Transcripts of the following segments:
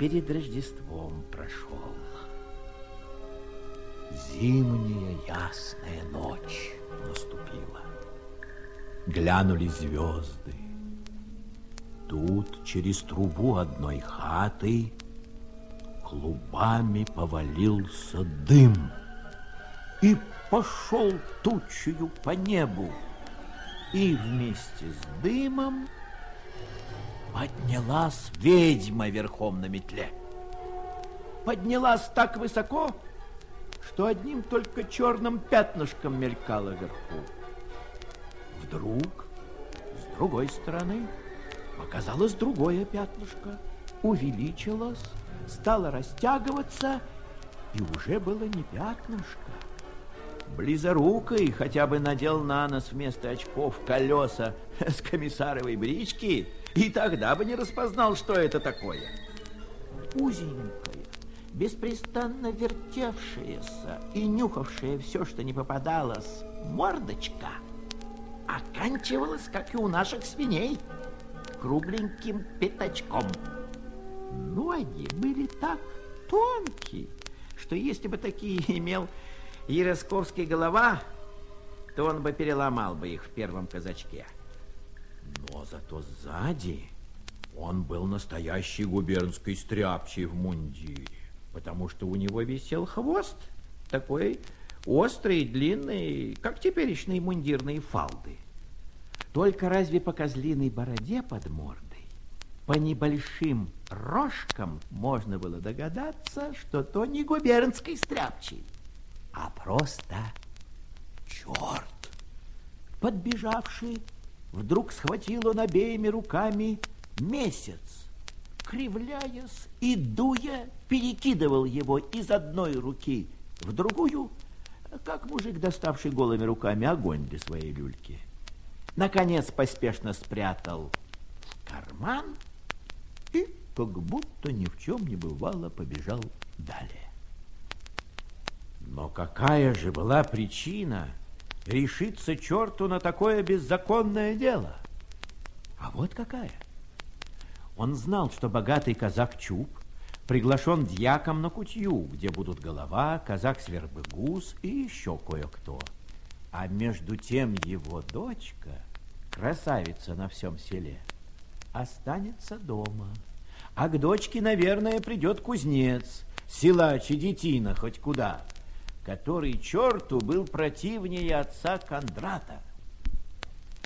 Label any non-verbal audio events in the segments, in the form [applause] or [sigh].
Перед Рождеством прошел. Зимняя ясная ночь наступила. Глянули звезды. Тут через трубу одной хаты клубами повалился дым и пошел тучью по небу. И вместе с дымом Поднялась ведьма верхом на метле. Поднялась так высоко, что одним только черным пятнышком мелькала вверху. Вдруг с другой стороны показалось другое пятнышко, увеличилось, стало растягиваться, и уже было не пятнышко. Близорукой хотя бы надел на нос вместо очков колеса с комиссаровой брички – и тогда бы не распознал, что это такое. Узенькая, беспрестанно вертевшаяся и нюхавшая все, что не попадалось, мордочка оканчивалась, как и у наших свиней, кругленьким пятачком. Ноги были так тонкие, что если бы такие [laughs] имел Яросковский голова, то он бы переломал бы их в первом казачке. Но зато сзади он был настоящий губернский стряпчий в мундире, потому что у него висел хвост, такой острый, длинный, как теперешние мундирные фалды. Только разве по козлиной бороде под мордой, по небольшим рожкам можно было догадаться, что то не губернский стряпчий, а просто черт, подбежавший Вдруг схватил он обеими руками месяц, кривляясь и дуя, перекидывал его из одной руки в другую, как мужик, доставший голыми руками огонь для своей люльки. Наконец поспешно спрятал в карман и, как будто ни в чем не бывало, побежал далее. Но какая же была причина решиться черту на такое беззаконное дело. А вот какая. Он знал, что богатый казак Чуб приглашен дьяком на кутью, где будут голова, казак Свербыгус и еще кое-кто. А между тем его дочка, красавица на всем селе, останется дома. А к дочке, наверное, придет кузнец, силач и детина хоть куда – который черту был противнее отца Кондрата.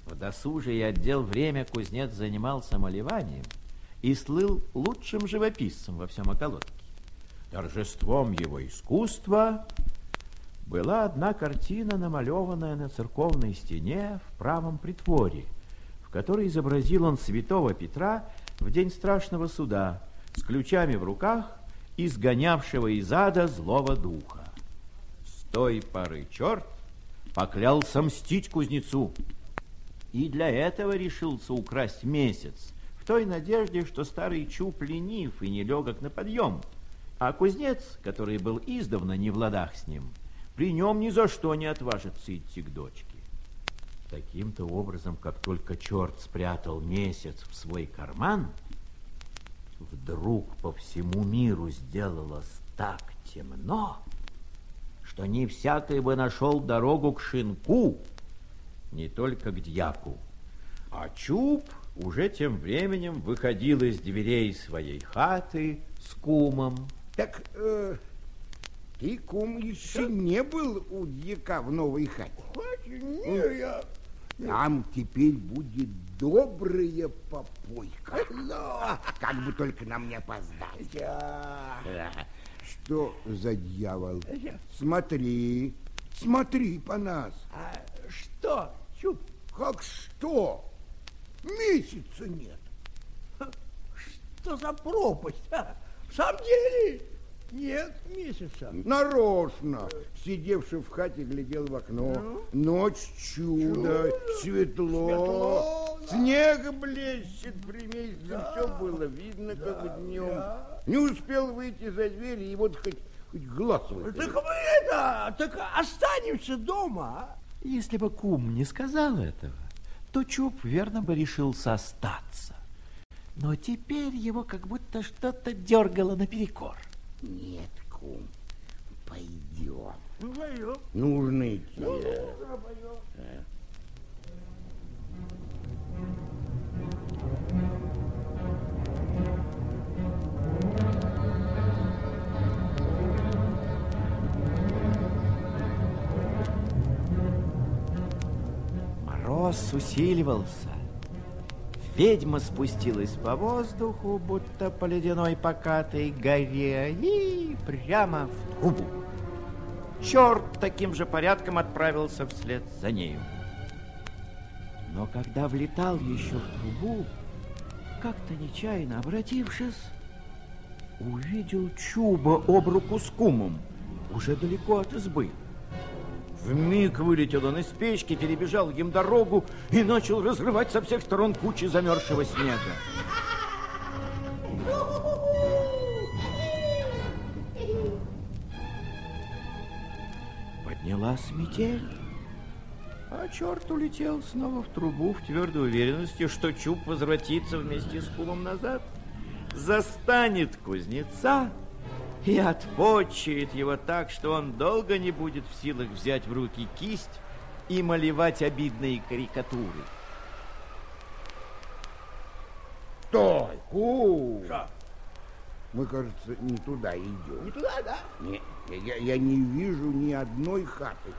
В досужие отдел время кузнец занимался малеванием и слыл лучшим живописцем во всем околотке. Торжеством его искусства была одна картина, намалеванная на церковной стене в правом притворе, в которой изобразил он святого Петра в день страшного суда с ключами в руках, изгонявшего из ада злого духа той поры черт поклялся мстить кузнецу. И для этого решился украсть месяц, в той надежде, что старый чуб ленив и нелегок на подъем, а кузнец, который был издавна не в ладах с ним, при нем ни за что не отважится идти к дочке. Таким-то образом, как только черт спрятал месяц в свой карман, вдруг по всему миру сделалось так темно, что не всякий бы нашел дорогу к шинку, не только к дьяку, А Чуб уже тем временем выходил из дверей своей хаты с кумом. Так э, ты, кум, еще не был у дьяка в новой хате? Не, я... Там теперь будет добрая попойка. Да. Как бы только нам не опоздать. Да. Что за дьявол? Смотри, смотри по нас. А что, Чуб? Как что? Месяца нет. Что за пропасть? А? В самом деле нет месяца. Нарочно, сидевший в хате, глядел в окно. Ночь чудо, светло, Светло, да. снег блещет при месяце, все было видно, как днем. Не успел выйти за дверь, и вот хоть, хоть глаз Так выколи. мы это, так останемся дома. а? Если бы кум не сказал этого, то Чуб верно бы решился остаться. Но теперь его как будто что-то дергало наперекор. Нет, кум, пойдем. Ну, пойдем. Нужно идти. Да, пойдем. Мороз усиливался. Ведьма спустилась по воздуху, будто по ледяной покатой горе, и прямо в трубу. Черт таким же порядком отправился вслед за нею. Но когда влетал еще в трубу, как-то нечаянно обратившись, увидел Чуба об руку с кумом, уже далеко от избы. Вмиг вылетел он из печки, перебежал им дорогу и начал разрывать со всех сторон кучи замерзшего снега. Поднялась метель, а черт улетел снова в трубу в твердой уверенности, что Чуб возвратится вместе с кумом назад, застанет кузнеца и отпочает его так, что он долго не будет в силах взять в руки кисть и малевать обидные карикатуры. Стой. Что? Мы, кажется, не туда идем. Не туда, да? Не, я, я не вижу ни одной хаты.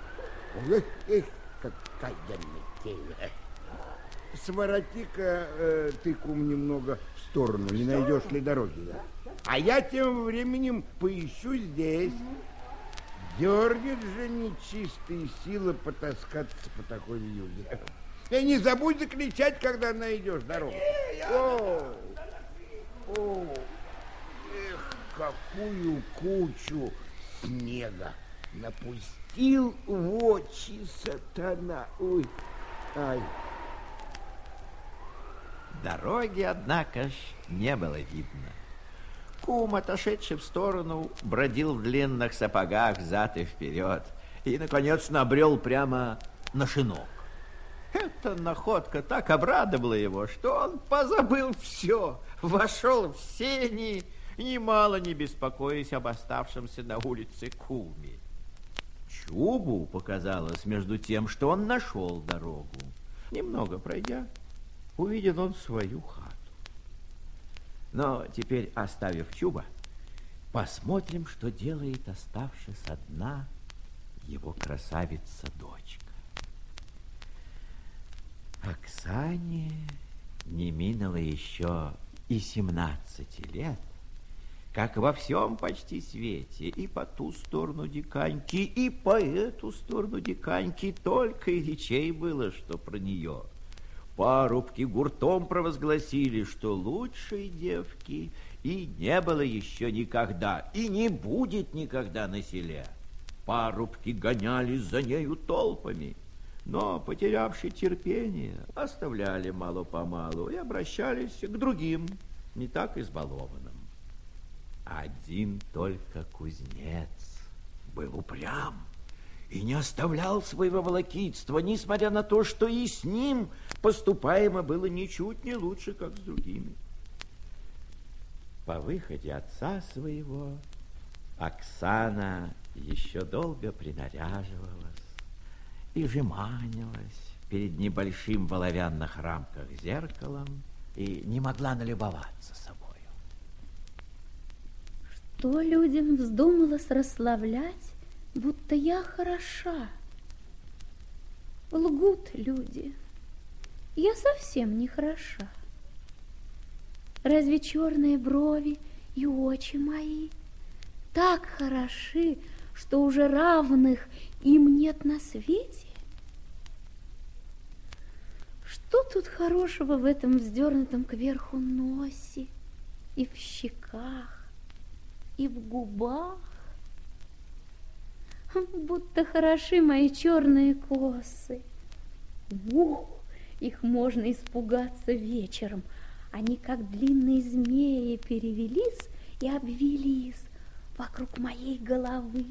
Эх, эх, какая метель. Свороти-ка э, ты, кум, немного в сторону, не найдешь ли дороги. Да? А я тем временем поищу здесь. Дергает же нечистые силы потаскаться по такой юге. И не забудь закричать, когда найдешь дорогу. О, о, эх, какую кучу снега напустил в очи сатана. Ой, ай. Дороги, однако ж, не было видно. Кум, отошедший в сторону, бродил в длинных сапогах зад и вперед и, наконец, набрел прямо на шинок. Эта находка так обрадовала его, что он позабыл все, вошел в сени, немало не беспокоясь об оставшемся на улице куме. Чубу показалось между тем, что он нашел дорогу. Немного пройдя, увидел он свою хату. Но теперь, оставив Чуба, посмотрим, что делает оставшись одна его красавица-дочка. Оксане не минуло еще и семнадцати лет, как во всем почти свете, и по ту сторону диканьки, и по эту сторону диканьки только и речей было, что про нее. Парубки гуртом провозгласили, что лучшей девки и не было еще никогда, и не будет никогда на селе. Парубки гонялись за нею толпами, но, потерявшие терпение, оставляли мало-помалу и обращались к другим, не так избалованным. Один только кузнец был упрям и не оставлял своего волокитства, несмотря на то, что и с ним поступаемо было ничуть не лучше, как с другими. По выходе отца своего Оксана еще долго принаряживалась и жеманилась, перед небольшим в оловянных рамках зеркалом и не могла налюбоваться собою. Что людям вздумалось расслаблять, будто я хороша? Лгут люди. Я совсем не хороша. Разве черные брови и очи мои так хороши, что уже равных им нет на свете? Что тут хорошего в этом вздернутом кверху носе и в щеках, и в губах? [laughs] Будто хороши мои черные косы. Ух, их можно испугаться вечером. Они, как длинные змеи, перевелись и обвелись вокруг моей головы.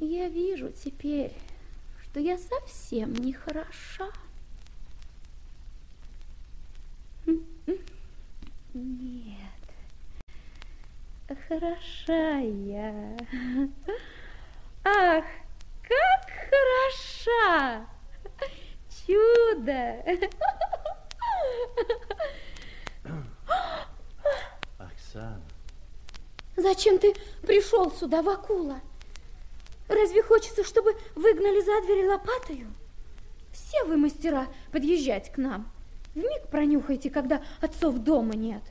Я вижу теперь, что я совсем не хороша. Нет, хороша я. Ах, как хороша! Чудо! Оксана. Зачем ты пришел сюда, Вакула? Разве хочется, чтобы выгнали за дверь лопатою? Все вы мастера подъезжать к нам. Вмиг пронюхайте, когда отцов дома нет.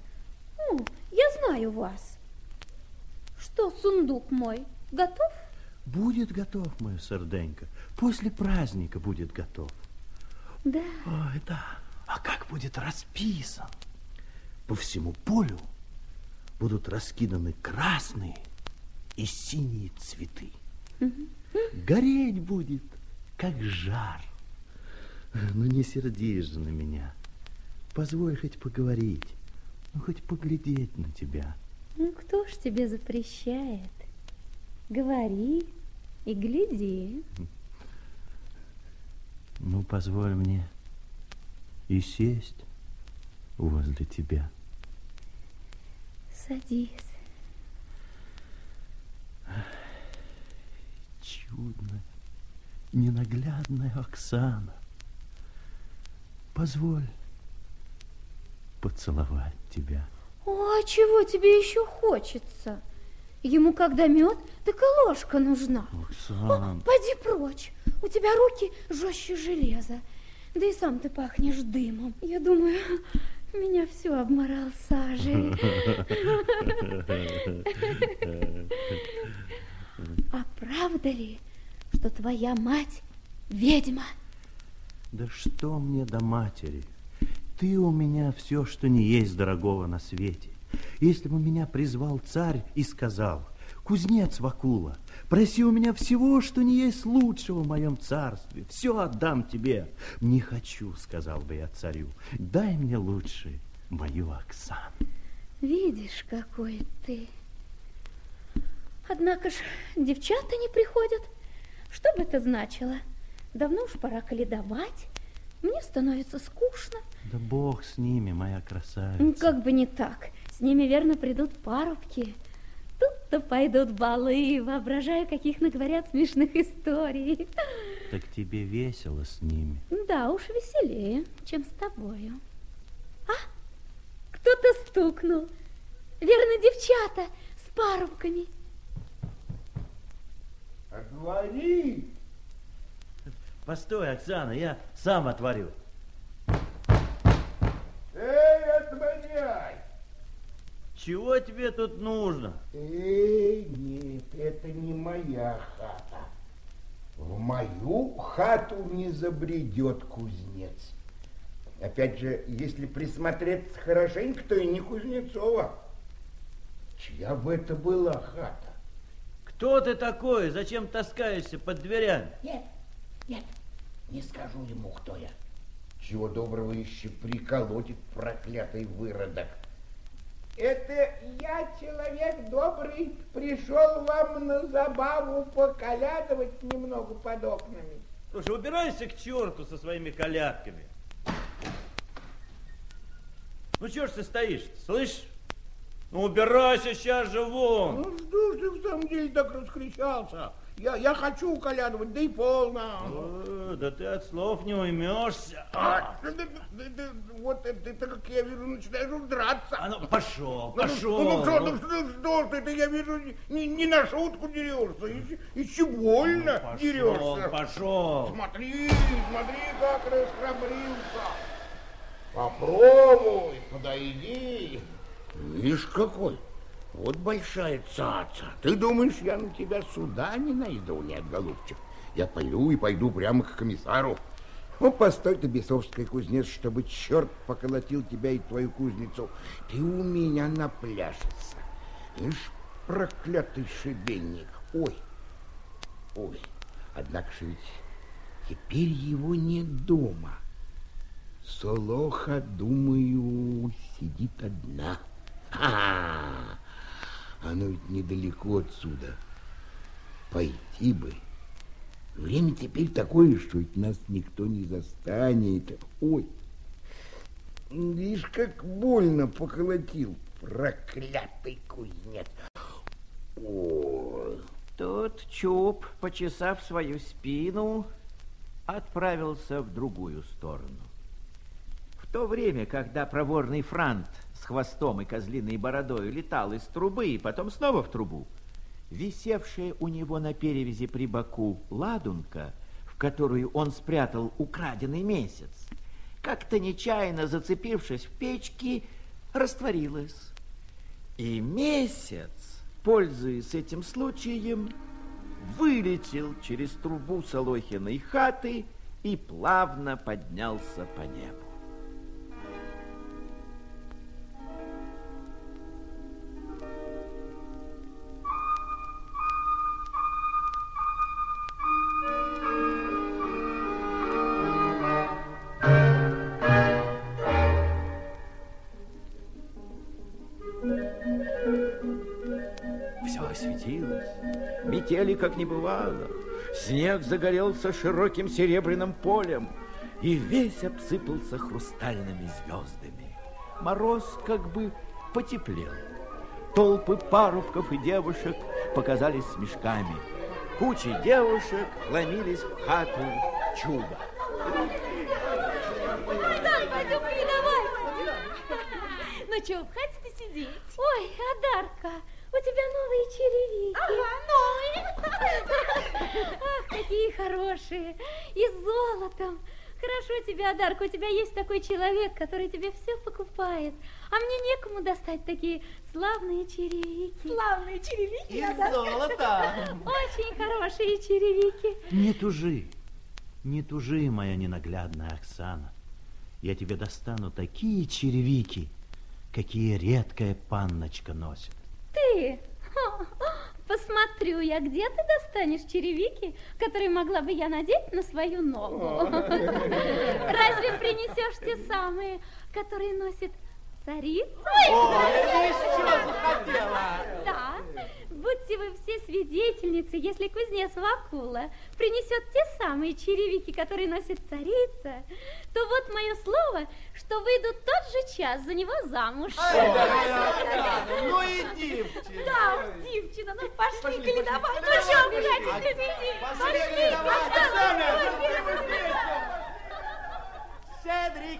Ну, я знаю вас. Что, сундук мой, готов? Будет готов, моя серденька. После праздника будет готов. Да. Ой, да. А как будет расписан? По всему полю будут раскиданы красные и синие цветы. Гореть будет, как жар. Ну, не сердись же на меня. Позволь хоть поговорить, ну, хоть поглядеть на тебя. Ну, кто ж тебе запрещает? Говори и гляди. Ну, позволь мне и сесть возле тебя. Садись. Чудная, ненаглядная Оксана. Позволь поцеловать тебя. О, а чего тебе еще хочется? Ему когда мед, так и ложка нужна. Оксана. О, пойди прочь. У тебя руки жестче железа. Да и сам ты пахнешь дымом. Я думаю, [laughs] меня все обморал сажей. [laughs] А правда ли, что твоя мать ведьма? Да что мне до матери? Ты у меня все, что не есть дорогого на свете. Если бы меня призвал царь и сказал, кузнец Вакула, проси у меня всего, что не есть лучшего в моем царстве, все отдам тебе. Не хочу, сказал бы я царю, дай мне лучше мою Оксану. Видишь, какой ты. Однако ж девчата не приходят. Что бы это значило? Давно уж пора каледовать. Мне становится скучно. Да бог с ними, моя красавица. Как бы не так. С ними, верно, придут парубки. Тут-то пойдут балы, воображаю, каких наговорят смешных историй. Так тебе весело с ними. Да уж, веселее, чем с тобою. А, кто-то стукнул. Верно, девчата с парубками. Отвори! Постой, Оксана, я сам отворю. Эй, отворяй! Чего тебе тут нужно? Эй, нет, это не моя хата. В мою хату не забредет кузнец. Опять же, если присмотреться хорошенько, то и не Кузнецова. Чья бы это была хата? Кто ты такой? Зачем таскаешься под дверями? Нет, нет, не скажу ему, кто я. Чего доброго еще приколотит проклятый выродок. Это я, человек добрый, пришел вам на забаву поколядывать немного под окнами. Слушай, убирайся к черту со своими колядками. Ну, чего ж ты стоишь, слышь? Ну, убирайся сейчас же вон. Ну, что ж ты в самом деле так раскричался? Я, я хочу уколядывать, да и полно. О, да ты от слов не уймешься. А, да, да, да, да, вот ты, ты, как я вижу, начинаешь драться. А ну, пошел, Ну, пошел. Ну, ну, что, ну, что, что ты, ты, я вижу, не, не на шутку дерешься, еще, еще больно пошел, дерешься. пошел. Смотри, смотри, как расхрабрился. Попробуй, подойди. Видишь, какой. Вот большая цаца. Ты думаешь, я на тебя суда не найду? Нет, голубчик. Я полю и пойду прямо к комиссару. Ну, постой ты, бесовский кузнец, чтобы черт поколотил тебя и твою кузницу. Ты у меня напляшется. Ишь, проклятый шибенник. Ой, ой. Однако же ведь теперь его нет дома. Солоха, думаю, сидит одна. А, оно ведь недалеко отсюда. Пойти бы. Время теперь такое, что ведь нас никто не застанет. Ой, видишь, как больно поколотил проклятый кузнец. Ой. Тут Чуб, почесав свою спину, отправился в другую сторону. В то время, когда проворный франт с хвостом и козлиной бородой летал из трубы и потом снова в трубу, висевшая у него на перевязи при боку ладунка, в которую он спрятал украденный месяц, как-то нечаянно зацепившись в печке, растворилась. И месяц, пользуясь этим случаем, вылетел через трубу Солохиной хаты и плавно поднялся по небу. Метели как не бывало. Снег загорелся широким серебряным полем и весь обсыпался хрустальными звездами. Мороз как бы потеплел. Толпы парубков и девушек показались с мешками. Кучи девушек ломились в хату чуда. Дан, пойдем передавать. Ну что, хватит сидеть? Ой, Адарка, у тебя новые черевики. Ага, новые. [laughs] Ах, какие хорошие. И с золотом. Хорошо тебе, Адарка, у тебя есть такой человек, который тебе все покупает. А мне некому достать такие славные черевики. Славные черевики. Из золота. Очень хорошие черевики. Не тужи, не тужи, моя ненаглядная Оксана. Я тебе достану такие черевики, какие редкая панночка носит. Ты? [laughs] Посмотрю я, где ты достанешь черевики, которые могла бы я надеть на свою ногу. [laughs] Разве принесешь те самые, которые носит царица? Да. Будьте вы все свидетельницы, если кузнец Вакула принесет те самые черевики, которые носит царица, то вот мое слово, что выйду тот же час за него замуж. Ну и дивчина. Да, девчина, ну пошли, коли давай. Ну что, впереди. Пошли, Седрик,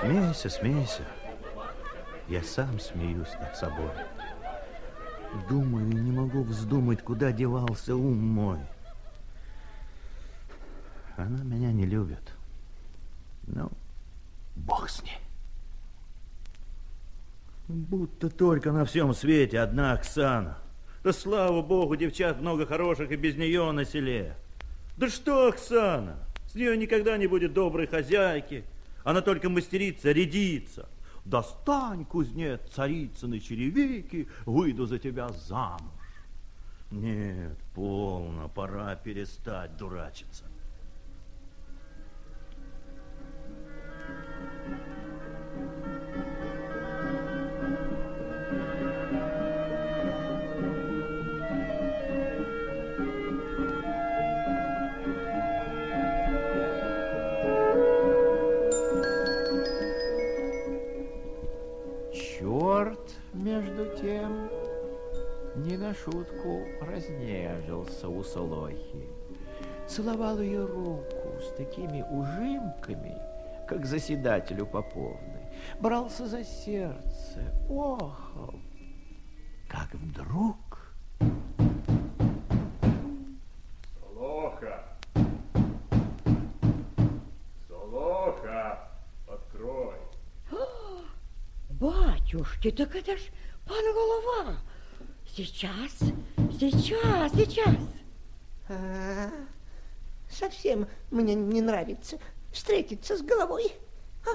Смейся, смейся. Я сам смеюсь над собой. Думаю, не могу вздумать, куда девался ум мой. Она меня не любит. Ну, бог с ней. Будто только на всем свете одна Оксана. Да слава богу, девчат много хороших и без нее на селе. Да что Оксана? С нее никогда не будет доброй хозяйки. Она только мастерица, рядится. Достань, кузнец, царицыны черевики, выйду за тебя замуж. Нет, полно, пора перестать дурачиться. Шутку разнежился у Солохи. Целовал ее руку с такими ужимками, как заседателю Поповны. Брался за сердце, охал. Как вдруг... Батюшки, так это ж пан голова! Сейчас, сейчас, сейчас. А, совсем мне не нравится встретиться с головой. А?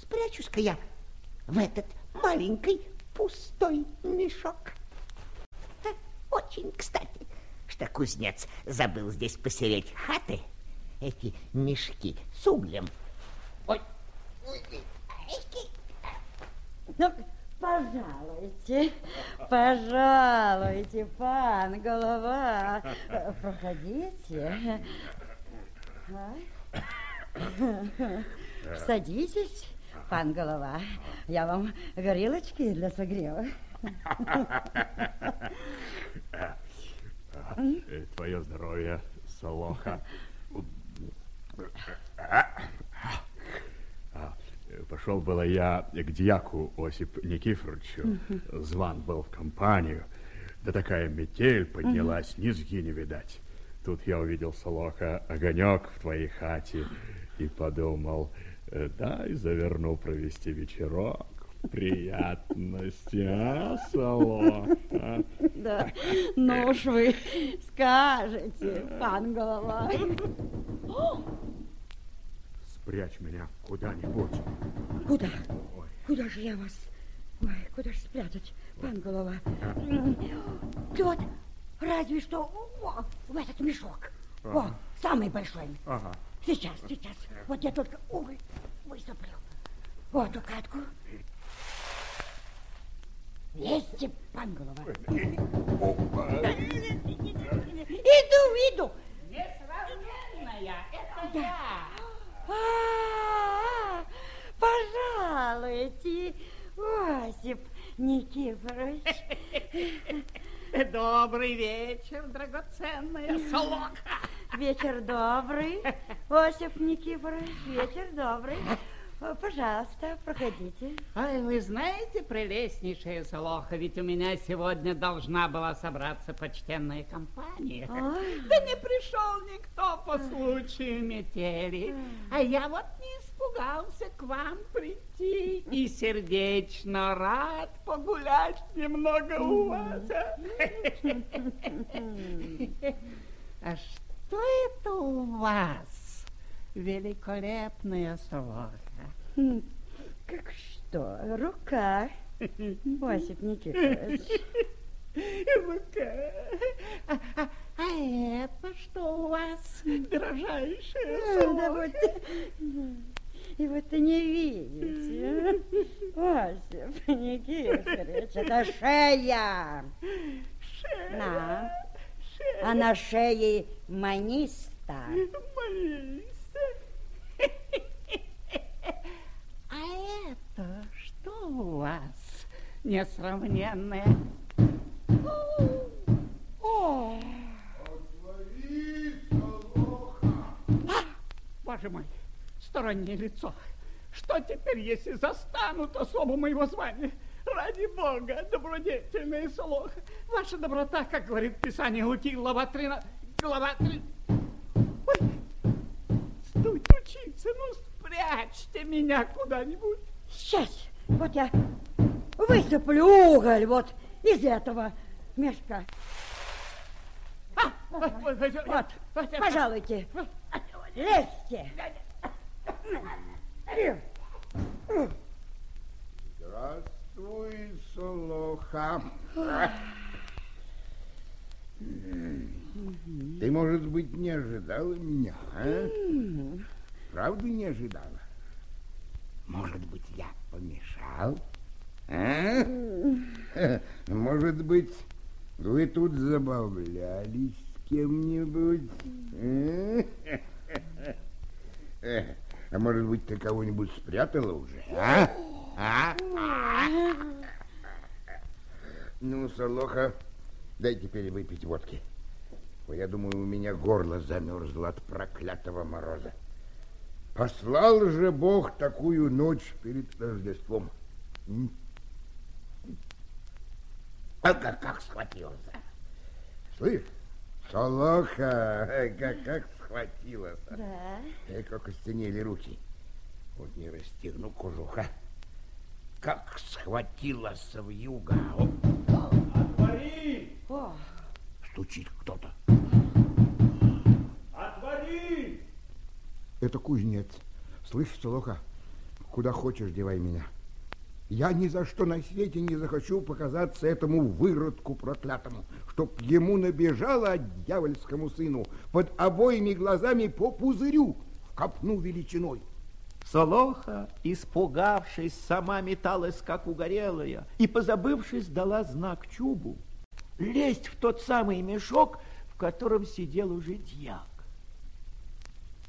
Спрячусь-ка я в этот маленький пустой мешок. А, очень кстати, что кузнец забыл здесь посереть хаты, эти мешки с углем. Ой, ой, ой, ну, Пожалуйте, пожалуйте, пан голова. Проходите. Садитесь, пан голова. Я вам горелочки для согрева. Твое здоровье, Солоха. Пошел было я к дьяку Осип Никифоровичу. Зван был в компанию. Да такая метель поднялась, низги не видать. Тут я увидел, Солоха, огонек в твоей хате и подумал, «Э, дай заверну провести вечерок. Приятности, а, Солоха? Да, ну уж вы скажете, пан голова. [laughs] Спрячь меня куда-нибудь. Куда? Ой. Куда же я вас? Ой, куда же спрятать, пан голова? Вот, разве что о, в этот мешок. Ага. О, самый большой. Ага. Сейчас, сейчас. Вот я только уголь высыплю. Вот эту катку. Вместе, пан голова. Иду, иду. Несравненная, это я. А, пожалуйте, Осип Никифорович. [laughs] Добрый вечер, драгоценная солоха. Вечер добрый, Осип Никифорович, вечер добрый. Пожалуйста, проходите. Ай, вы знаете, прелестнейшая Солоха, ведь у меня сегодня должна была собраться почтенная компания. Ой. Да не пришел никто по случаю метели. А я вот не испугался к вам прийти и сердечно рад погулять немного у вас. [laughs] А что это у вас, великолепная Солоха? Как что? Рука, Осип Никитович. Рука. А, а, а это что у вас, дорожайшая Да вот, и вот ты не видите, Осип Никифорович, это шея. Шея. На. Шея. А на шее маниста. Маниста. А это что у вас, несравненное? О! А, боже мой, стороннее лицо. Что теперь, если застанут особу моего звания? Ради Бога, добродетельная Солоха, ваша доброта, как говорит Писание Луки, глава 13, глава 3... Ой, учиться, ну спрячьте меня куда-нибудь. Сейчас, вот я высыплю уголь вот из этого мешка. А, вот, вот, вот, пожалуйте, лезьте. Здравствуй, Солоха. Ты, может быть, не ожидала меня, а? Правда не ожидала? Может быть, я помешал? А? [laughs] Может быть, вы тут забавлялись с кем-нибудь? А? [laughs] а может быть, ты кого-нибудь спрятала уже, а? а? а? Ну, Солоха, дай теперь выпить водки. Я думаю, у меня горло замерзло от проклятого мороза. Послал же Бог такую ночь перед Рождеством. А как, как схватился? Слышь, Солоха, как, как схватилась. Да. И как остенели руки. Вот не расстегну кожуха. Как схватилась в юга. Отвори! О. Стучит кто-то. Отвори! Это кузнец. Слышь, Солоха, куда хочешь девай меня. Я ни за что на свете не захочу показаться этому выродку проклятому, чтоб ему набежало дьявольскому сыну под обоими глазами по пузырю в копну величиной. Солоха, испугавшись, сама металась, как угорелая, и, позабывшись, дала знак Чубу лезть в тот самый мешок, в котором сидел уже дьяк.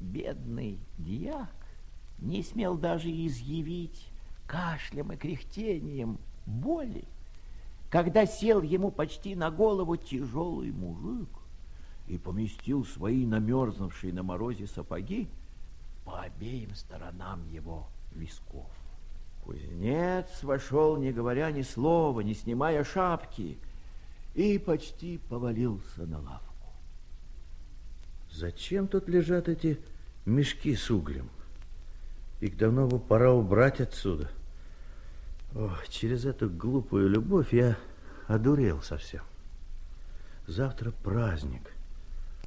Бедный дьяк не смел даже изъявить кашлем и кряхтением боли, когда сел ему почти на голову тяжелый мужик и поместил свои намерзнувшие на морозе сапоги по обеим сторонам его висков. Кузнец вошел, не говоря ни слова, не снимая шапки, и почти повалился на лавку. Зачем тут лежат эти мешки с углем? Их давно бы пора убрать отсюда. Ох, через эту глупую любовь я одурел совсем. Завтра праздник,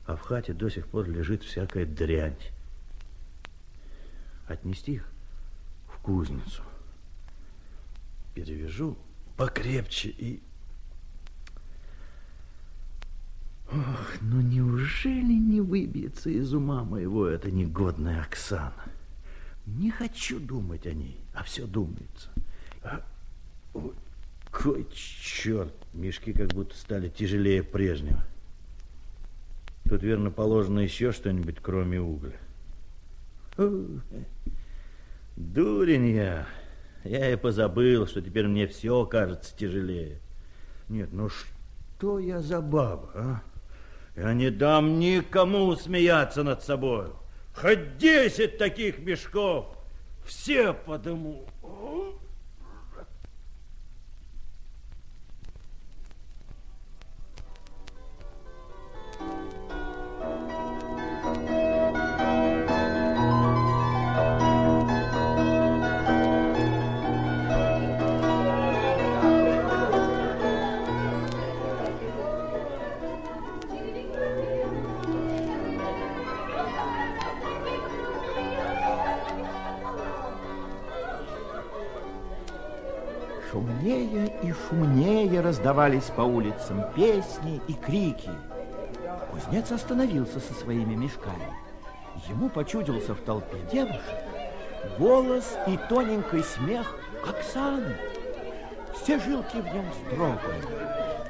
а в хате до сих пор лежит всякая дрянь. Отнести их в кузницу. Перевяжу покрепче и... Ох, ну неужели не выбьется из ума моего эта негодная Оксана? Не хочу думать о ней, а все думается. А, ой, кой черт, мешки как будто стали тяжелее прежнего. Тут, верно, положено еще что-нибудь, кроме угля. Дурень я. Я и позабыл, что теперь мне все кажется тяжелее. Нет, ну что я за баба, а? Я не дам никому смеяться над собой. Хоть десять таких мешков, все подыму. Раздавались по улицам песни и крики. Кузнец остановился со своими мешками. Ему почудился в толпе девушек голос и тоненький смех Оксаны. Все жилки в нем строгали.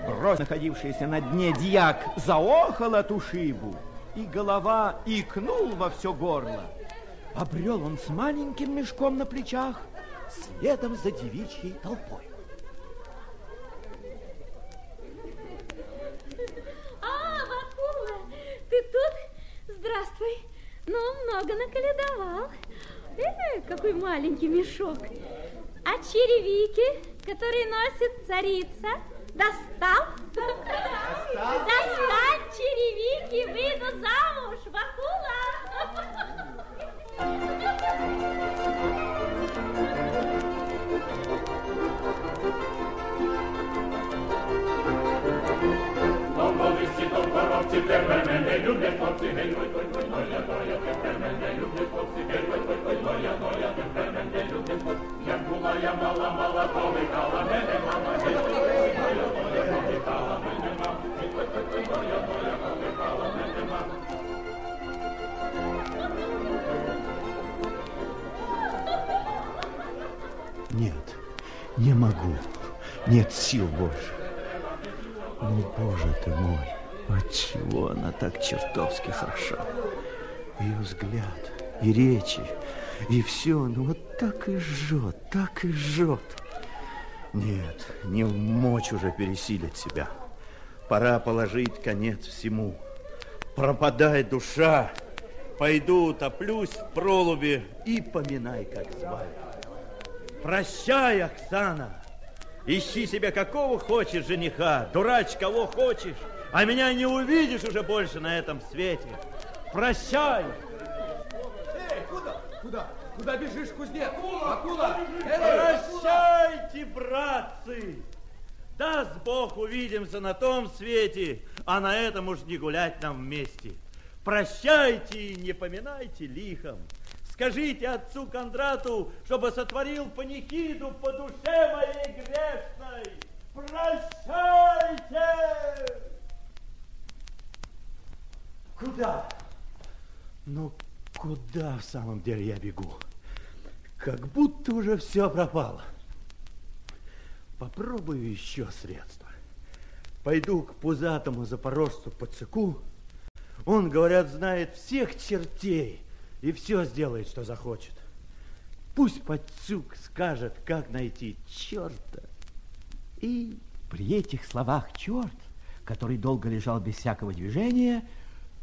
Брось, находившийся на дне дьяк, заохал от ушибу, и голова икнул во все горло. Обрел он с маленьким мешком на плечах следом за девичьей толпой. А, Вакула, ты тут? Здравствуй. Ну, много наколедовал. Э, какой маленький мешок. А черевики, которые носит царица, достал? Достал. Достань черевики, выйду замуж, хлопці, тебе мене люблять, хлопці, гей, ой, ой, ой, ой, ой, тепер мене люблять, хлопці, гей, ой, ой, ой, ой, ой, тепер мене люблять, хлопці. Як була я мала, мала, то мене мама, гей, ой, ой, ой, ой, повикала мене мама, гей, ой, ой, ой, ой, ой, повикала мене мама. Нет, не могу. Нет сил больше. Ну, Боже ты мой отчего она так чертовски хороша? Ее взгляд и речи, и все, ну вот так и жжет, так и жжет. Нет, не в мочь уже пересилить себя. Пора положить конец всему. Пропадай, душа. Пойду утоплюсь в пролубе и поминай, как звали. Прощай, Оксана. Ищи себе какого хочешь жениха, дурачь кого хочешь, а меня не увидишь уже больше на этом свете. Прощай. Эй, куда? Куда? Куда бежишь, кузнец? Вакула! Вакула! Прощайте, братцы! Даст Бог, увидимся на том свете, а на этом уж не гулять нам вместе. Прощайте и не поминайте лихом. Скажите отцу Кондрату, чтобы сотворил панихиду по душе моей грешной. Прощайте! Куда? Ну, куда в самом деле я бегу? Как будто уже все пропало. Попробую еще средства. Пойду к пузатому запорожцу Пацаку. Он, говорят, знает всех чертей и все сделает, что захочет. Пусть Пацюк скажет, как найти черта. И при этих словах черт, который долго лежал без всякого движения,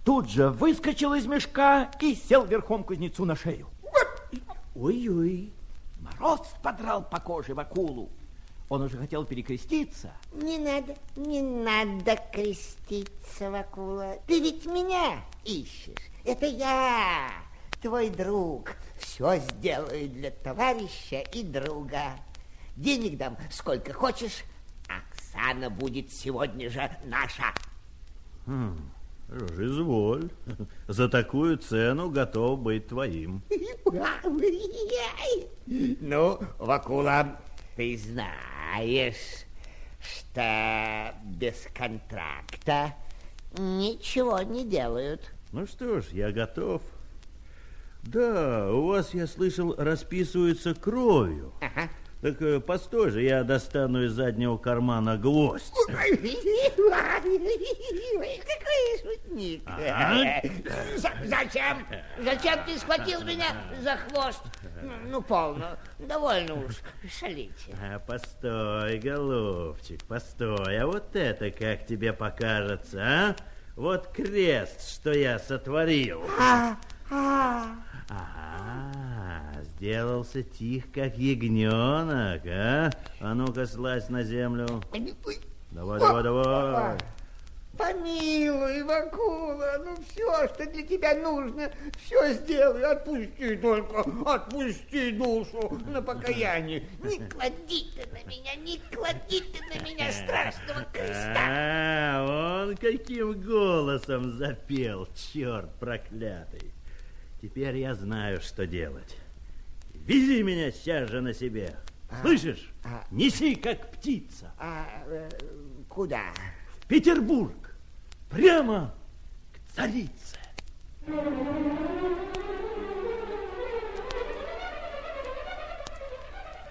тут же выскочил из мешка и сел верхом кузнецу на шею. Ой-ой, мороз подрал по коже в акулу. Он уже хотел перекреститься. Не надо, не надо креститься, Вакула. Ты ведь меня ищешь. Это я, твой друг. Все сделаю для товарища и друга. Денег дам сколько хочешь. Оксана будет сегодня же наша. Хм, изволь. [laughs] За такую цену готов быть твоим. [laughs] Ну, Вакула, ты знаешь, что без контракта ничего не делают. Ну что ж, я готов. Да, у вас, я слышал, расписываются кровью. Ага. Так э, постой же, я достану из заднего кармана гвоздь. Какой шутник. Ага. За- Зачем? Зачем ты схватил меня за хвост? Ну, Ну, полно. Довольно уж. Шалите. А, постой, голубчик, постой. А вот это как тебе покажется, а? Вот крест, что я сотворил. А, а. Ага, сделался тих, как ягненок, а? А ну-ка, слазь на землю. Давай, давай, давай. Помилуй, Вакула, ну все, что для тебя нужно, все сделаю. Отпусти только, отпусти душу на покаяние. Не клади ты на меня, не клади ты на меня страшного креста. А, он каким голосом запел, черт проклятый. Теперь я знаю, что делать. Вези меня сейчас же на себе. Слышишь? а. Неси, как птица. А э, куда? В Петербург. Прямо к царице.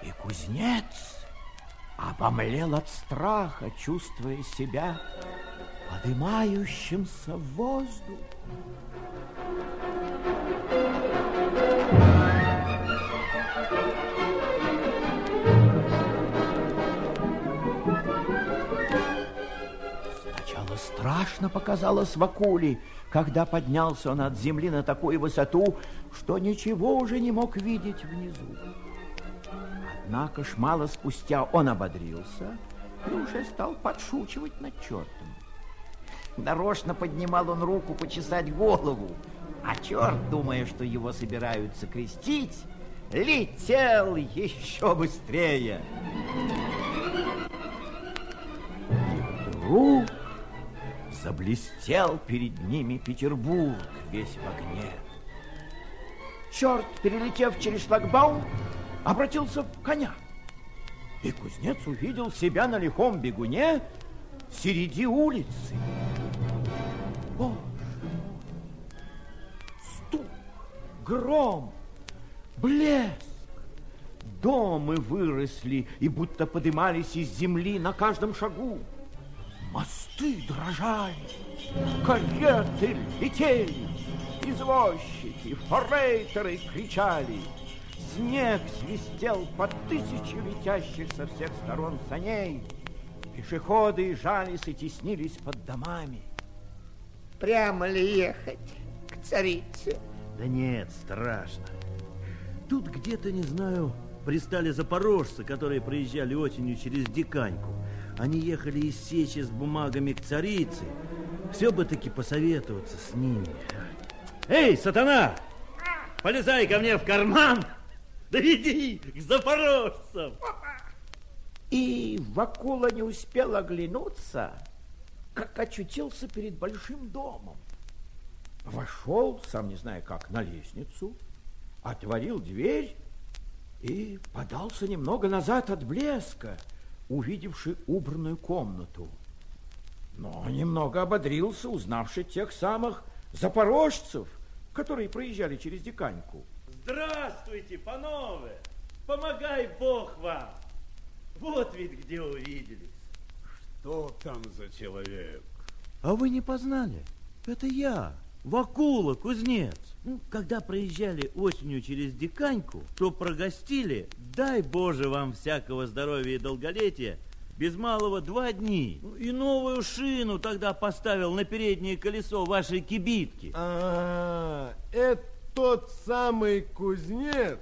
И кузнец обомлел от страха, чувствуя себя подымающимся в воздух. Страшно показалось Вакули, когда поднялся он от земли на такую высоту, что ничего уже не мог видеть внизу. Однако ж мало спустя он ободрился и уже стал подшучивать над чертом. Нарочно поднимал он руку почесать голову, а черт, думая, что его собираются крестить, летел еще быстрее. И вдруг заблестел перед ними Петербург весь в огне. Черт, перелетев через шлагбаум, обратился в коня. И кузнец увидел себя на лихом бегуне среди улицы. Боже! Стук, гром, блеск, Дома выросли и будто подымались из земли на каждом шагу. Мосты дрожали, кареты летели, извозчики, форейтеры кричали. Снег свистел по тысяче летящих со всех сторон саней. Пешеходы жались и теснились под домами. Прямо ли ехать к царице? Да нет, страшно. Тут где-то, не знаю, пристали запорожцы, которые проезжали осенью через Диканьку. Они ехали из Сечи с бумагами к царице. Все бы таки посоветоваться с ними. Эй, сатана! Полезай ко мне в карман! [laughs] Доведи к запорожцам! И Вакула не успел оглянуться, как очутился перед большим домом. Вошел, сам не зная как, на лестницу, отворил дверь и подался немного назад от блеска, увидевший убранную комнату. Но немного ободрился, узнавший тех самых запорожцев, которые проезжали через Диканьку. Здравствуйте, панове! Помогай Бог вам! Вот ведь где увиделись. Что там за человек? А вы не познали? Это я, Вакула, кузнец. Ну, когда проезжали осенью через Диканьку, то прогостили, дай Боже вам всякого здоровья и долголетия, без малого два дни. Ну, и новую шину тогда поставил на переднее колесо вашей кибитки. А, это тот самый кузнец,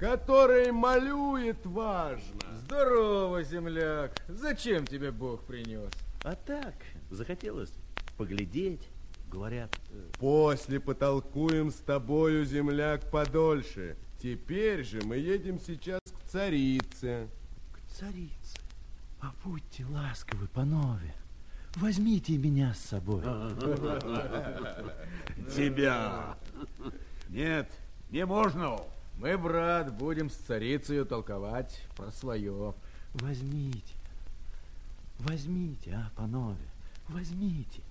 который малюет важно. Здорово, земляк. Зачем тебе Бог принес? А так, захотелось поглядеть, говорят. После потолкуем с тобою, земляк, подольше. Теперь же мы едем сейчас к царице. К царице? А будьте ласковы, панове. Возьмите меня с собой. [laughs] Тебя. Нет, не можно. Мы, брат, будем с царицей толковать про свое. Возьмите. Возьмите, а, панове, возьмите.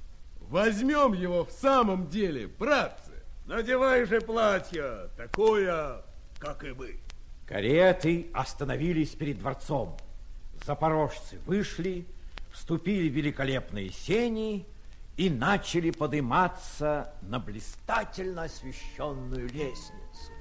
Возьмем его в самом деле, братцы. Надевай же платье, такое, как и мы. Кареты остановились перед дворцом. Запорожцы вышли, вступили в великолепные сени и начали подниматься на блистательно освещенную лестницу.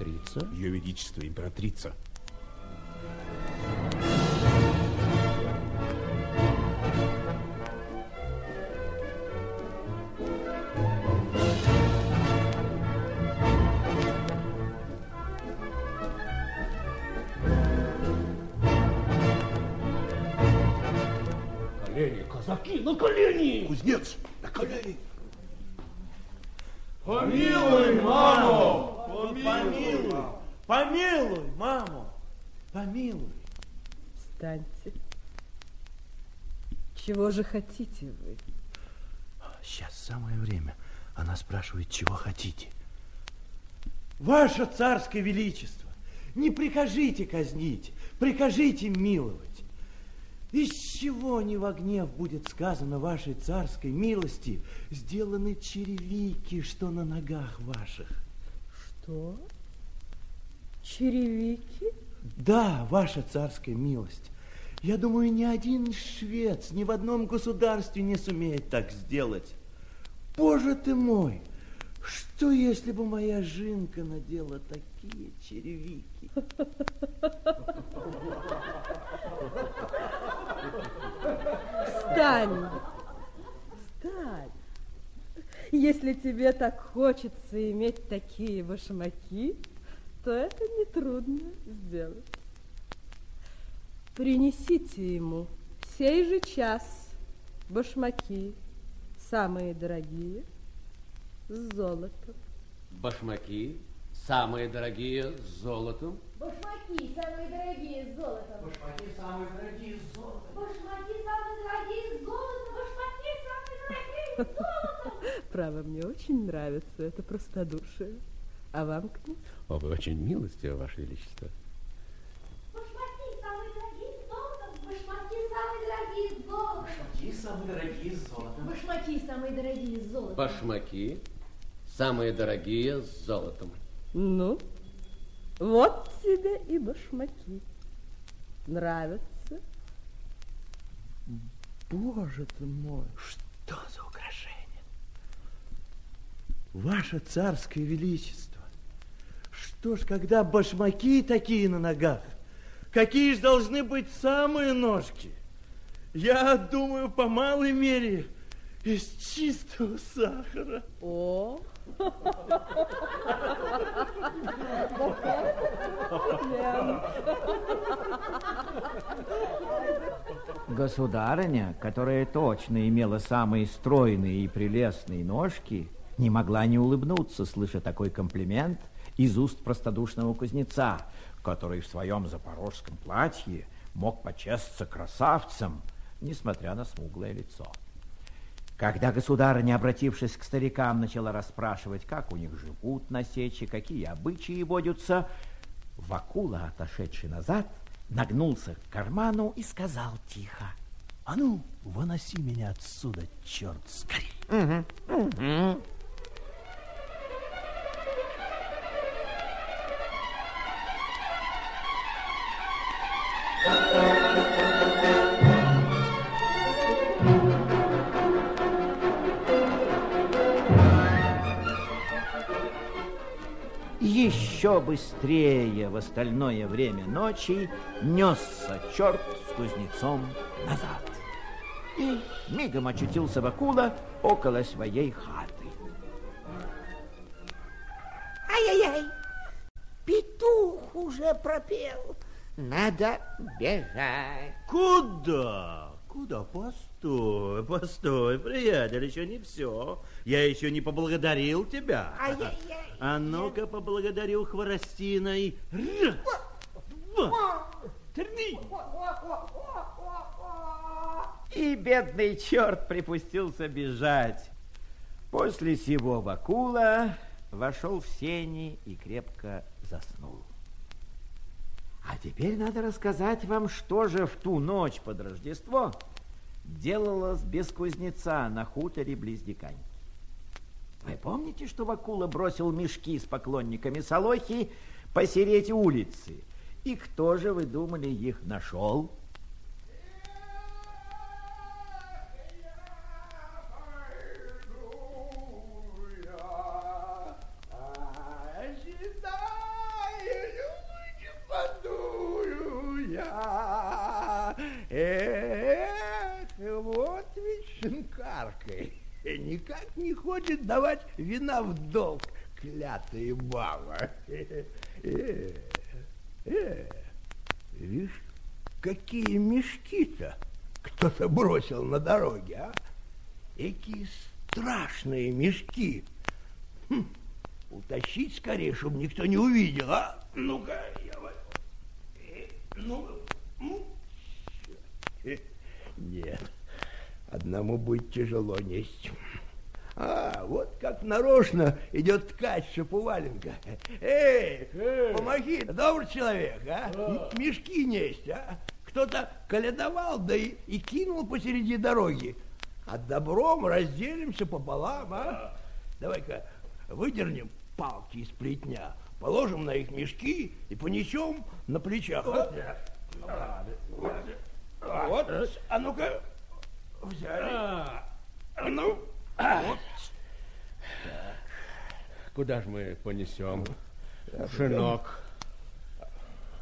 Императрица? Ее Величество, императрица. Колени, казаки, на колени! Кузнец, на колени! Помилуй, маму! Помилуй, помилуй, маму, помилуй. Встаньте. Чего же хотите вы? Сейчас самое время. Она спрашивает, чего хотите. Ваше царское величество, не прикажите казнить, прикажите миловать. Из чего не во гнев будет сказано вашей царской милости, сделаны черевики, что на ногах ваших? Что? Черевики? Да, ваша царская милость. Я думаю, ни один швец ни в одном государстве не сумеет так сделать. Боже ты мой, что если бы моя жинка надела такие черевики? Встань! Встань! Если тебе так хочется иметь такие башмаки, то это нетрудно сделать. Принесите ему в сей же час башмаки, самые дорогие, с золотом. Башмаки, самые дорогие, с золотом. Башмаки самые дорогие с золотом. Башмаки самые дорогие с золотом. Башмаки самые дорогие с золотом. Башмаки самые дорогие с золотом. [laughs] Право, мне очень нравится это простодушие. А вам, князь? О, вы очень милостивы, Ваше Величество. Башмаки самые дорогие с золотом. Башмаки самые дорогие с золотом. Башмаки самые дорогие с золотом. Башмаки самые дорогие с золотом. Башмаки самые дорогие с золотом. Ну, вот тебе и башмаки. Нравятся? Боже ты мой, что за украшение? Ваше царское величество, что ж, когда башмаки такие на ногах, какие же должны быть самые ножки? Я думаю, по малой мере, из чистого сахара. О, Государыня, которая точно имела самые стройные и прелестные ножки, не могла не улыбнуться, слыша такой комплимент из уст простодушного кузнеца, который в своем запорожском платье мог почесться красавцем, несмотря на смуглое лицо. Когда государыня, обратившись к старикам, начала расспрашивать, как у них живут на сече, какие обычаи водятся, Вакула, отошедший назад, нагнулся к карману и сказал тихо. А ну, выноси меня отсюда, черт, скорей. Угу, угу. Еще быстрее в остальное время ночи несся черт с кузнецом назад. И мигом очутился Вакула около своей хаты. Ай-яй-яй, петух уже пропел. Надо бежать. Куда? Куда? Постой, постой, приятель, еще не все. Я еще не поблагодарил тебя. Ай-яй-яй. А ну-ка поблагодарю хворостиной. Раз, два, три. И бедный черт припустился бежать. После сего Вакула вошел в сени и крепко заснул. А теперь надо рассказать вам, что же в ту ночь под Рождество делалось без кузнеца на хуторе близ Дикань. Вы помните, что Вакула бросил мешки с поклонниками Солохи посереть улицы? И кто же, вы думали, их нашел? В долг, клятая баба. Э, э, видишь, какие мешки-то кто-то бросил на дороге, а? Какие страшные мешки. Хм, утащить скорее, чтобы никто не увидел, а? Ну-ка, я возьму. Э, Ну, ну. Э, Нет, одному будет тяжело нести. А, вот как нарочно идет ткач Шапуваленко. Эй, помоги, добрый человек, а? М- Мешки несть, а? Кто-то колядовал, да и, и кинул посреди дороги. А добром разделимся пополам, а? Давай-ка выдернем палки из плетня, положим на их мешки и понесем на плечах. а? Вот, а ну-ка, взяли. А ну, вот. Куда же мы понесем? Шинок.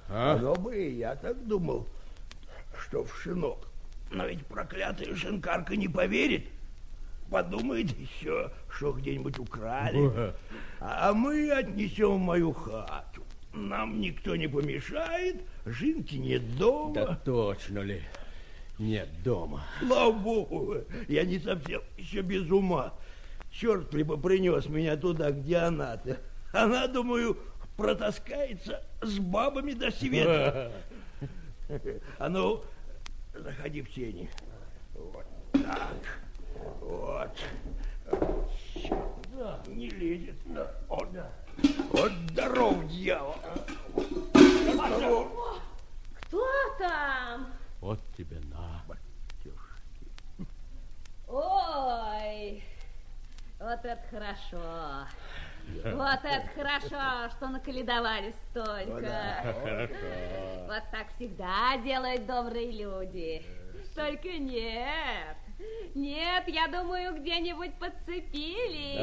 А? Ну бы и я так думал, что в шинок. Но ведь проклятая шинкарка не поверит. Подумает еще, что где-нибудь украли. А мы отнесем в мою хату. Нам никто не помешает, Жинки нет дома. Да точно ли? Нет дома. Слава богу, я не совсем еще без ума. Черт ли принес меня туда, где она-то. Она, думаю, протаскается с бабами до света. [laughs] А ну, заходи в тени. Вот так. Вот. Да. Не лезет. Да. Вот, да. вот здоров, дьявол. Здоров. Кто там? Вот тебе на. Батюшки. Ой это хорошо. Вот это хорошо, что наколедовали столько. Вот так всегда делают добрые люди. Только нет. Нет, я думаю, где-нибудь подцепили.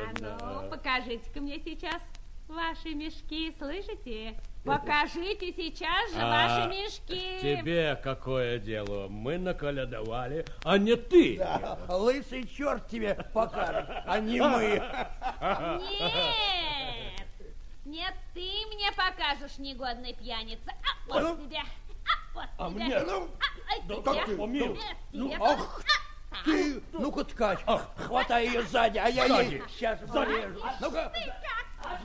А ну, покажите-ка мне сейчас ваши мешки, слышите? Покажите сейчас же А ваши мешки. Тебе какое дело? Мы наколядовали, а не ты. Да, лысый черт тебе покажет, а не мы. Нет, нет, ты мне покажешь, негодный пьяница. А, вот Ну? тебе. А, вот А тебе. мне, ну, а, ай, да тебе. как ты, помилуй. Нет, Ну, ах, А, Ты, ну-ка, ткач, хватай ее сзади, а я Сзади. ей сейчас порежу. Ну-ка. ты как?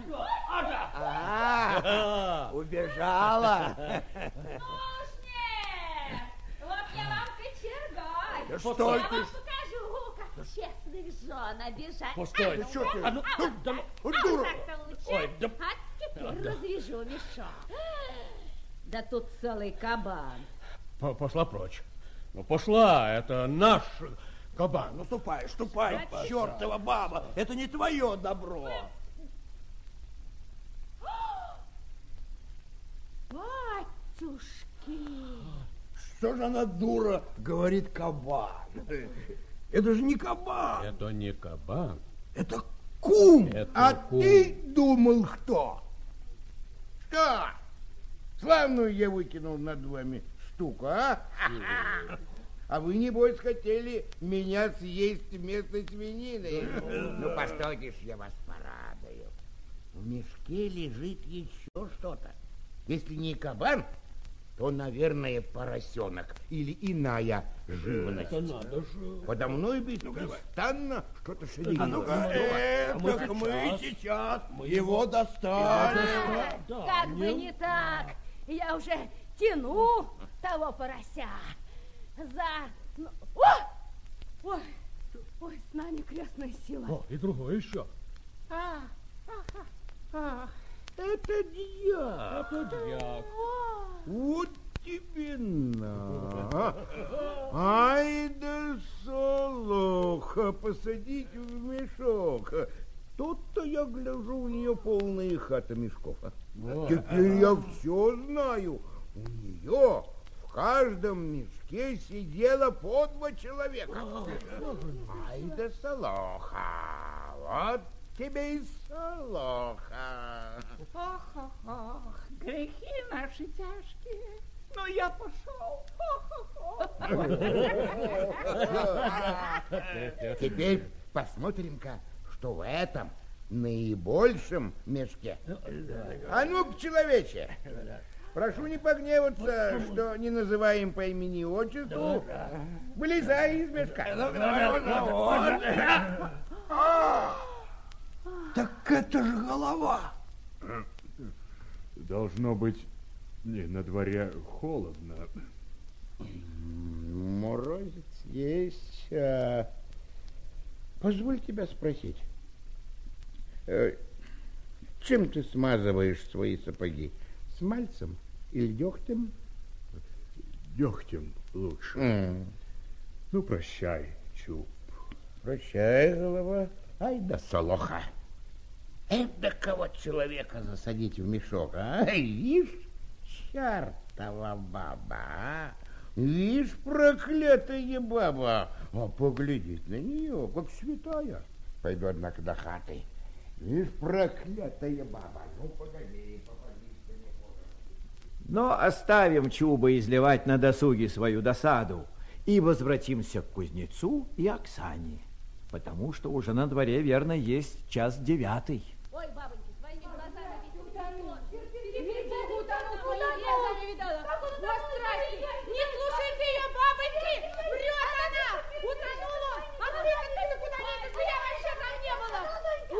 А, убежала. [laughs] Вот я вам кочергой. Да что я ты? вам покажу, как честных жен обижать. Постой. А ну, Что ты? а, А ну, а, ну, да ну, а, дура. так-то лучше. Ой, да- А теперь Да. развяжу мешок. Да тут целый кабан. Пошла прочь. Ну, пошла, это наш кабан. Ну, ступай, ступай, чертова баба, это не твое добро. Батюшки. Что же она, дура, говорит кабан? Это же не кабан, Это не кабан. это кум. Это А кум. ты думал, кто? Что? Славную я выкинул над вами штуку, а? [laughs] А вы, небось, хотели меня съесть вместо свинины. Ну, постойте ж, я вас порадую. В мешке лежит еще что-то. Если не кабан, то, наверное, поросенок или иная живность. Это надо же. Подо мной беспрестанно что-то шевелится. А ну-ка, э, мы так мы сейчас- сейчас мы его достали. Да, Как бы не- так. Я уже тяну того порося. За... ну, О! Ой, ой, с нами крестная сила. О, и другой еще. А, Это дьяк. Это дьяк. Вот тебе на. Ай да солоха, посадить в мешок. Тут-то я гляжу, у нее полная хата мешков. а. Вот. Теперь я все знаю. У нее в каждом мешке сидело по два человека. Ай да солоха, вот тебе и солоха. Ох, ох, ох, грехи наши тяжкие. Ну, я пошел. Теперь посмотрим-ка, что в этом наибольшем мешке. А ну-ка, человече, прошу не погневаться, что не называем по имени и отчеству. Вылезай из мешка. Так это же голова. Должно быть, не, на дворе холодно. Морозец есть. а, Позволь тебя спросить. э, Чем ты смазываешь свои сапоги? Смальцем или дегтем? Дегтем лучше. М, Ну, прощай, Чуб. Прощай, голова. Ай да солоха. Это кого человека засадить в мешок, а? Вишь, чертова баба, а? Вишь, проклятая баба. А поглядеть на нее, как святая. Пойду, однако, до хаты. Вишь, проклятая баба. Ну, погоди, попади Но оставим Чуба изливать на досуге свою досаду и возвратимся к кузнецу и Оксане, потому что уже на дворе, верно, есть час девятый. Ой, бабоньки, своими глазами видела. Утонул. Перепрыгнул, Утонул, свои утонул. глаза не видала. Утонул, страсти. Не слушайте ее, бабоньки. Врет она. Утонула. А ну, ты куда лезешь? Я вообще там не было.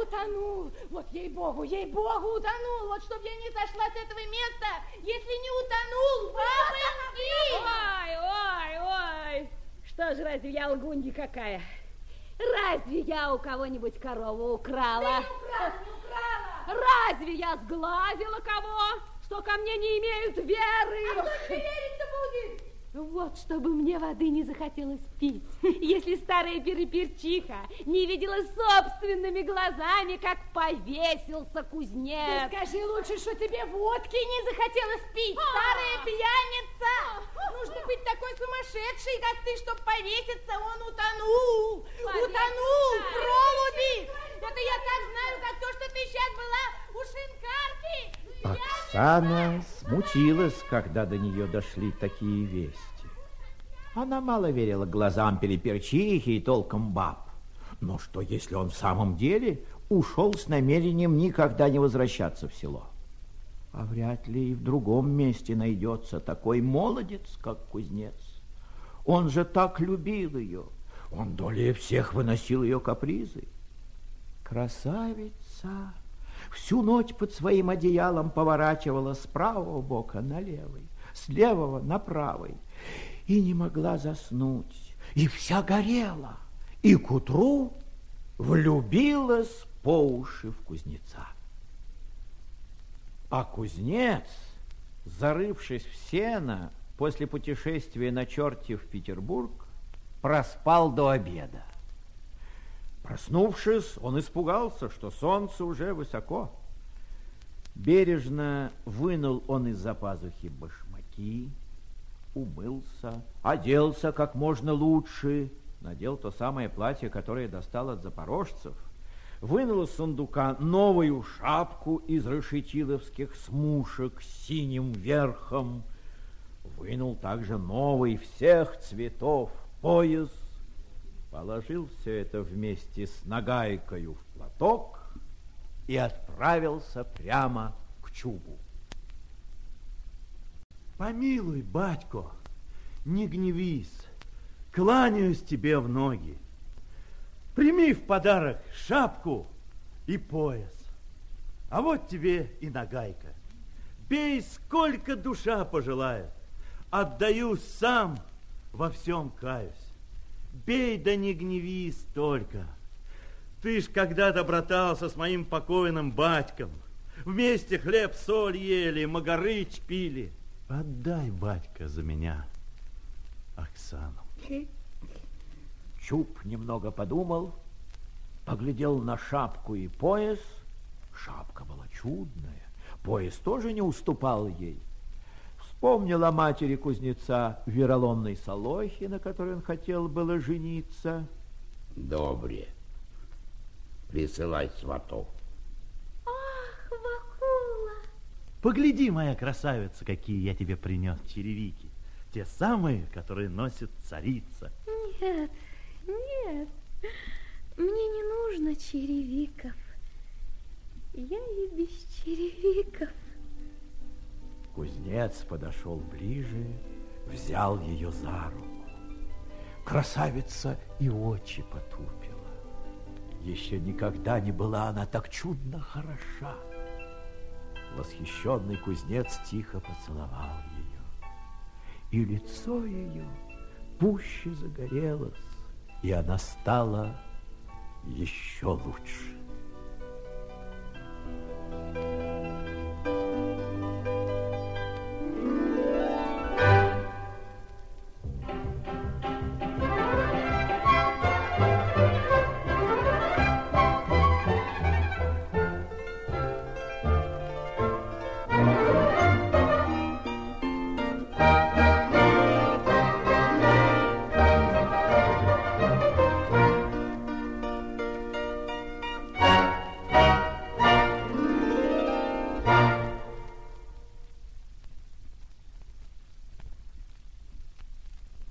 Утонул. Вот ей-богу, ей-богу утонул. Вот чтоб я не сошла с этого места, если не утонул. Бабоньки. Ой, ой, ой. Что ж, разве я лгунья какая? Разве я у кого-нибудь корову украла? Разве я сглазила кого, что ко мне не имеют веры? А кто же верить-то будет? Вот чтобы мне воды не захотелось пить, если старая переперчиха не видела собственными глазами, как повесился кузнец. Ты скажи лучше, что тебе водки не захотелось пить, старая пьяница. Нужно быть такой сумасшедшей, как ты, чтобы повеситься. Он утонул, утонул, пролуби. Это я так знаю, как то, что ты сейчас была у шинкарки. Оксана смутилась, когда до нее дошли такие вести. Она мало верила глазам переперчихи и толком баб. Но что, если он в самом деле ушел с намерением никогда не возвращаться в село? А вряд ли и в другом месте найдется такой молодец, как кузнец. Он же так любил ее. Он долей всех выносил ее капризы. Красавица всю ночь под своим одеялом поворачивала с правого бока на левый, с левого на правый, и не могла заснуть, и вся горела, и к утру влюбилась по уши в кузнеца. А кузнец, зарывшись в сено после путешествия на черте в Петербург, проспал до обеда. Проснувшись, он испугался, что солнце уже высоко. Бережно вынул он из-за пазухи башмаки, умылся, оделся как можно лучше, надел то самое платье, которое достал от запорожцев, вынул из сундука новую шапку из решетиловских смушек с синим верхом, вынул также новый всех цветов пояс положил все это вместе с нагайкою в платок и отправился прямо к чубу. Помилуй, батько, не гневись, кланяюсь тебе в ноги. Прими в подарок шапку и пояс. А вот тебе и нагайка. Бей, сколько душа пожелает. Отдаю сам, во всем каюсь. Бей, да не гневись только. Ты ж когда-то братался с моим покойным батьком. Вместе хлеб-соль ели, магарыч пили. Отдай, батька, за меня Оксану. Чуб немного подумал, поглядел на шапку и пояс. Шапка была чудная, пояс тоже не уступал ей. Вспомнил о матери кузнеца Вероломной Солохи, на которой он хотел было жениться. Добре. Присылай сватов. Ах, Вакула! Погляди, моя красавица, какие я тебе принес черевики. Те самые, которые носит царица. Нет, нет, мне не нужно черевиков. Я и без черевиков. Кузнец подошел ближе, взял ее за руку. Красавица и очи потупила. Еще никогда не была она так чудно хороша восхищенный кузнец тихо поцеловал ее. И лицо ее пуще загорелось, и она стала еще лучше.